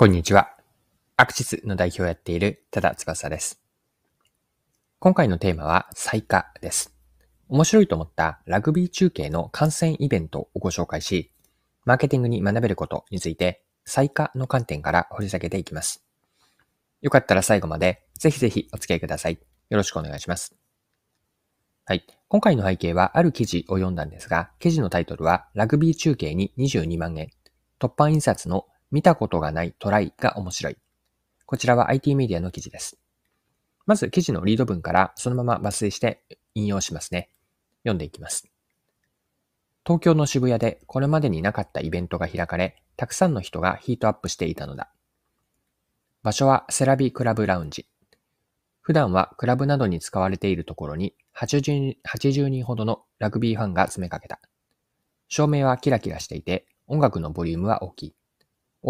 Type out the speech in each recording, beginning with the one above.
こんにちは。アクシスの代表をやっている多田翼です。今回のテーマは最下です。面白いと思ったラグビー中継の観戦イベントをご紹介し、マーケティングに学べることについて最下の観点から掘り下げていきます。よかったら最後までぜひぜひお付き合いください。よろしくお願いします。はい。今回の背景はある記事を読んだんですが、記事のタイトルはラグビー中継に22万円、突版印刷の見たことがないトライが面白い。こちらは IT メディアの記事です。まず記事のリード文からそのまま抜粋して引用しますね。読んでいきます。東京の渋谷でこれまでになかったイベントが開かれ、たくさんの人がヒートアップしていたのだ。場所はセラビクラブラウンジ。普段はクラブなどに使われているところに 80, 80人ほどのラグビーファンが詰めかけた。照明はキラキラしていて、音楽のボリュームは大きい。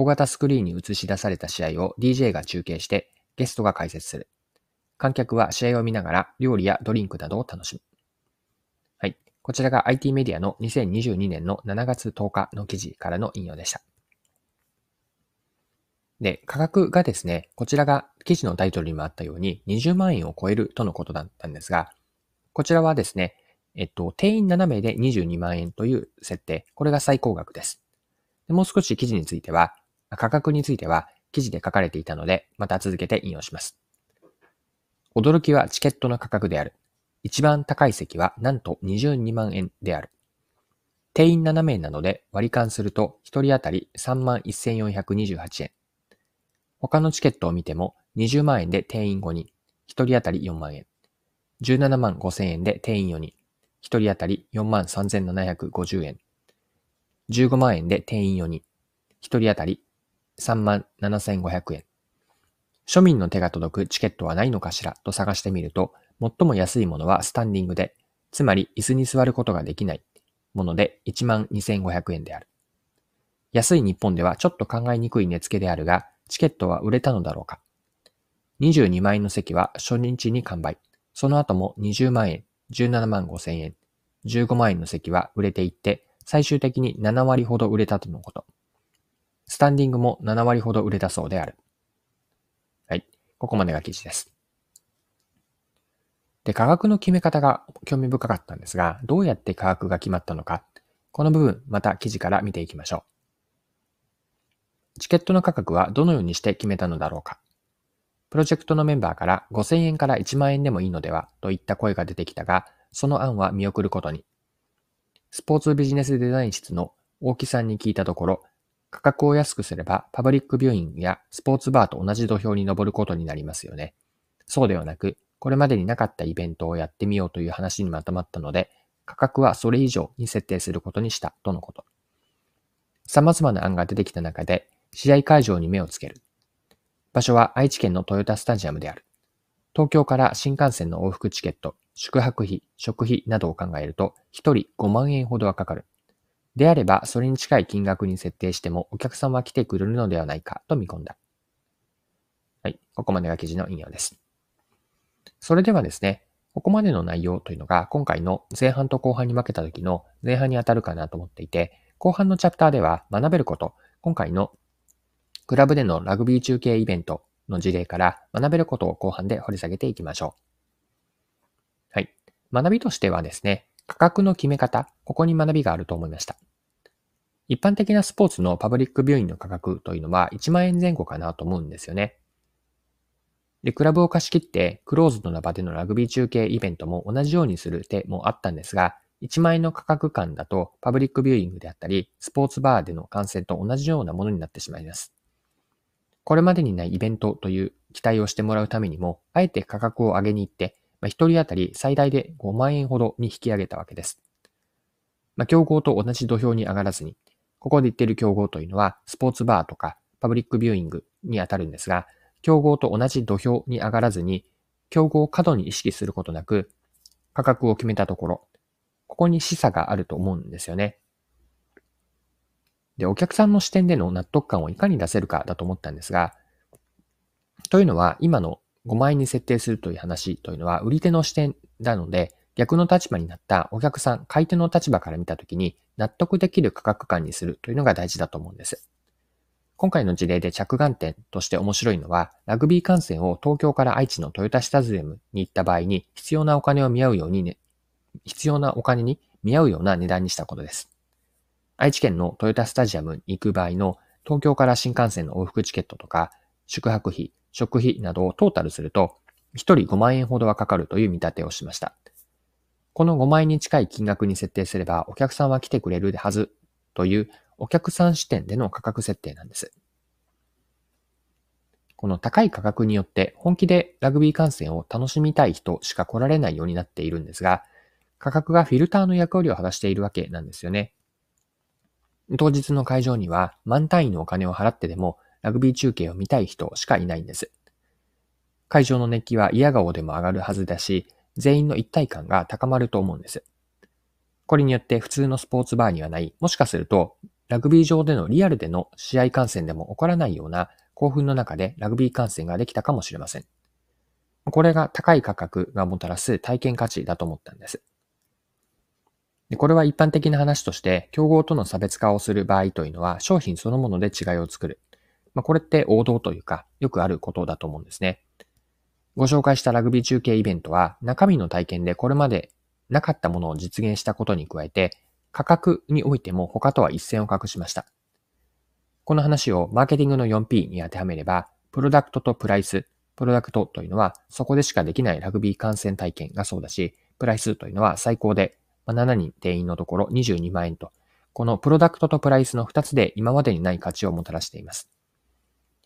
大型スクリーンに映し出された試合を DJ が中継してゲストが解説する。観客は試合を見ながら料理やドリンクなどを楽しむ。はい。こちらが IT メディアの2022年の7月10日の記事からの引用でした。で、価格がですね、こちらが記事のタイトルにもあったように20万円を超えるとのことだったんですが、こちらはですね、えっと、定員7名で22万円という設定、これが最高額です。もう少し記事については、価格については記事で書かれていたので、また続けて引用します。驚きはチケットの価格である。一番高い席はなんと22万円である。定員7名なので割り勘すると1人当たり3万1428円。他のチケットを見ても20万円で定員5人、1人当たり4万円。17万5千円で定員4人、1人当たり4万3750円。15万円で定員4人、1人当たり3万7500円。庶民の手が届くチケットはないのかしらと探してみると、最も安いものはスタンディングで、つまり椅子に座ることができないもので1万2500円である。安い日本ではちょっと考えにくい値付けであるが、チケットは売れたのだろうか。22万円の席は初日に完売。その後も20万円、17万5千円、15万円の席は売れていって、最終的に7割ほど売れたとのこと。スタンディングも7割ほど売れたそうである。はい。ここまでが記事です。で、価格の決め方が興味深かったんですが、どうやって価格が決まったのか、この部分、また記事から見ていきましょう。チケットの価格はどのようにして決めたのだろうか。プロジェクトのメンバーから5000円から1万円でもいいのではといった声が出てきたが、その案は見送ることに。スポーツビジネスデザイン室の大木さんに聞いたところ、価格を安くすればパブリックビューイングやスポーツバーと同じ土俵に登ることになりますよね。そうではなく、これまでになかったイベントをやってみようという話にまとまったので、価格はそれ以上に設定することにしたとのこと。様々な案が出てきた中で、試合会場に目をつける。場所は愛知県のトヨタスタジアムである。東京から新幹線の往復チケット、宿泊費、食費などを考えると、1人5万円ほどはかかる。であれば、それに近い金額に設定しても、お客さんは来てくれるのではないかと見込んだ。はい。ここまでが記事の引用です。それではですね、ここまでの内容というのが、今回の前半と後半に分けた時の前半に当たるかなと思っていて、後半のチャプターでは学べること、今回のクラブでのラグビー中継イベントの事例から学べることを後半で掘り下げていきましょう。はい学びとしてはですね、価格の決め方、ここに学びがあると思いました。一般的なスポーツのパブリックビューイングの価格というのは1万円前後かなと思うんですよね。で、クラブを貸し切ってクローズドな場でのラグビー中継イベントも同じようにする手もあったんですが、1万円の価格感だとパブリックビューイングであったり、スポーツバーでの観戦と同じようなものになってしまいます。これまでにないイベントという期待をしてもらうためにも、あえて価格を上げに行って、まあ、1人当たり最大で5万円ほどに引き上げたわけです。まあ、競合と同じ土俵に上がらずに、ここで言っている競合というのは、スポーツバーとかパブリックビューイングにあたるんですが、競合と同じ土俵に上がらずに、競合を過度に意識することなく、価格を決めたところ、ここに示唆があると思うんですよね。で、お客さんの視点での納得感をいかに出せるかだと思ったんですが、というのは、今の5万円に設定するという話というのは売り手の視点なので、逆の立場になったお客さん、買い手の立場から見たときに納得できる価格感にするというのが大事だと思うんです。今回の事例で着眼点として面白いのは、ラグビー観戦を東京から愛知のトヨタスタジアムに行った場合に必要なお金を見合うように、ね、必要なお金に見合うような値段にしたことです。愛知県のトヨタスタジアムに行く場合の東京から新幹線の往復チケットとか、宿泊費、食費などをトータルすると、1人5万円ほどはかかるという見立てをしました。この5万円に近い金額に設定すれば、お客さんは来てくれるはずというお客さん視点での価格設定なんです。この高い価格によって本気でラグビー観戦を楽しみたい人しか来られないようになっているんですが、価格がフィルターの役割を果たしているわけなんですよね。当日の会場には満単位のお金を払ってでもラグビー中継を見たい人しかいないんです。会場の熱気は嫌顔でも上がるはずだし、全員の一体感が高まると思うんです。これによって普通のスポーツバーにはない、もしかすると、ラグビー場でのリアルでの試合観戦でも起こらないような興奮の中でラグビー観戦ができたかもしれません。これが高い価格がもたらす体験価値だと思ったんです。でこれは一般的な話として、競合との差別化をする場合というのは商品そのもので違いを作る。まあ、これって王道というか、よくあることだと思うんですね。ご紹介したラグビー中継イベントは中身の体験でこれまでなかったものを実現したことに加えて価格においても他とは一線を画しました。この話をマーケティングの 4P に当てはめれば、プロダクトとプライス、プロダクトというのはそこでしかできないラグビー観戦体験がそうだし、プライスというのは最高で7人定員のところ22万円と、このプロダクトとプライスの2つで今までにない価値をもたらしています。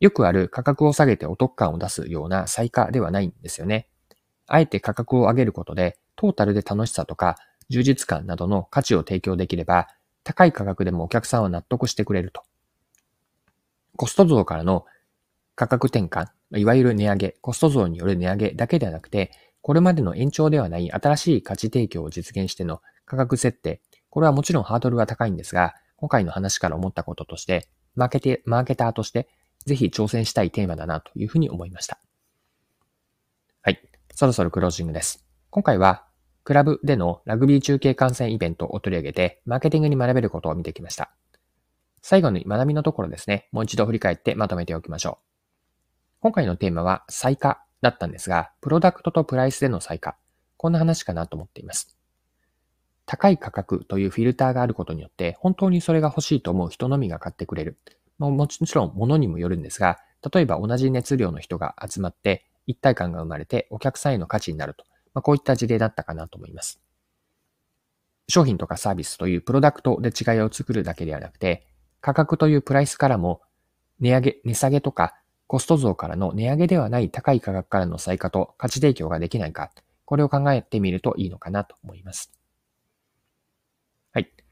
よくある価格を下げてお得感を出すような最価ではないんですよね。あえて価格を上げることで、トータルで楽しさとか充実感などの価値を提供できれば、高い価格でもお客さんは納得してくれると。コスト増からの価格転換、いわゆる値上げ、コスト増による値上げだけではなくて、これまでの延長ではない新しい価値提供を実現しての価格設定、これはもちろんハードルは高いんですが、今回の話から思ったこととして、マーケテマーケターとしてぜひ挑戦したいテーマだなというふうに思いました。はい。そろそろクロージングです。今回は、クラブでのラグビー中継観戦イベントを取り上げて、マーケティングに学べることを見てきました。最後に学びのところですね、もう一度振り返ってまとめておきましょう。今回のテーマは、最価だったんですが、プロダクトとプライスでの最価。こんな話かなと思っています。高い価格というフィルターがあることによって、本当にそれが欲しいと思う人のみが買ってくれる。ま、もちろん物にもよるんですが、例えば同じ熱量の人が集まって一体感が生まれてお客さんへの価値になると、まあ、こういった事例だったかなと思います。商品とかサービスというプロダクトで違いを作るだけではなくて、価格というプライスからも値上げ、値下げとかコスト増からの値上げではない高い価格からの最価と価値提供ができないか、これを考えてみるといいのかなと思います。はい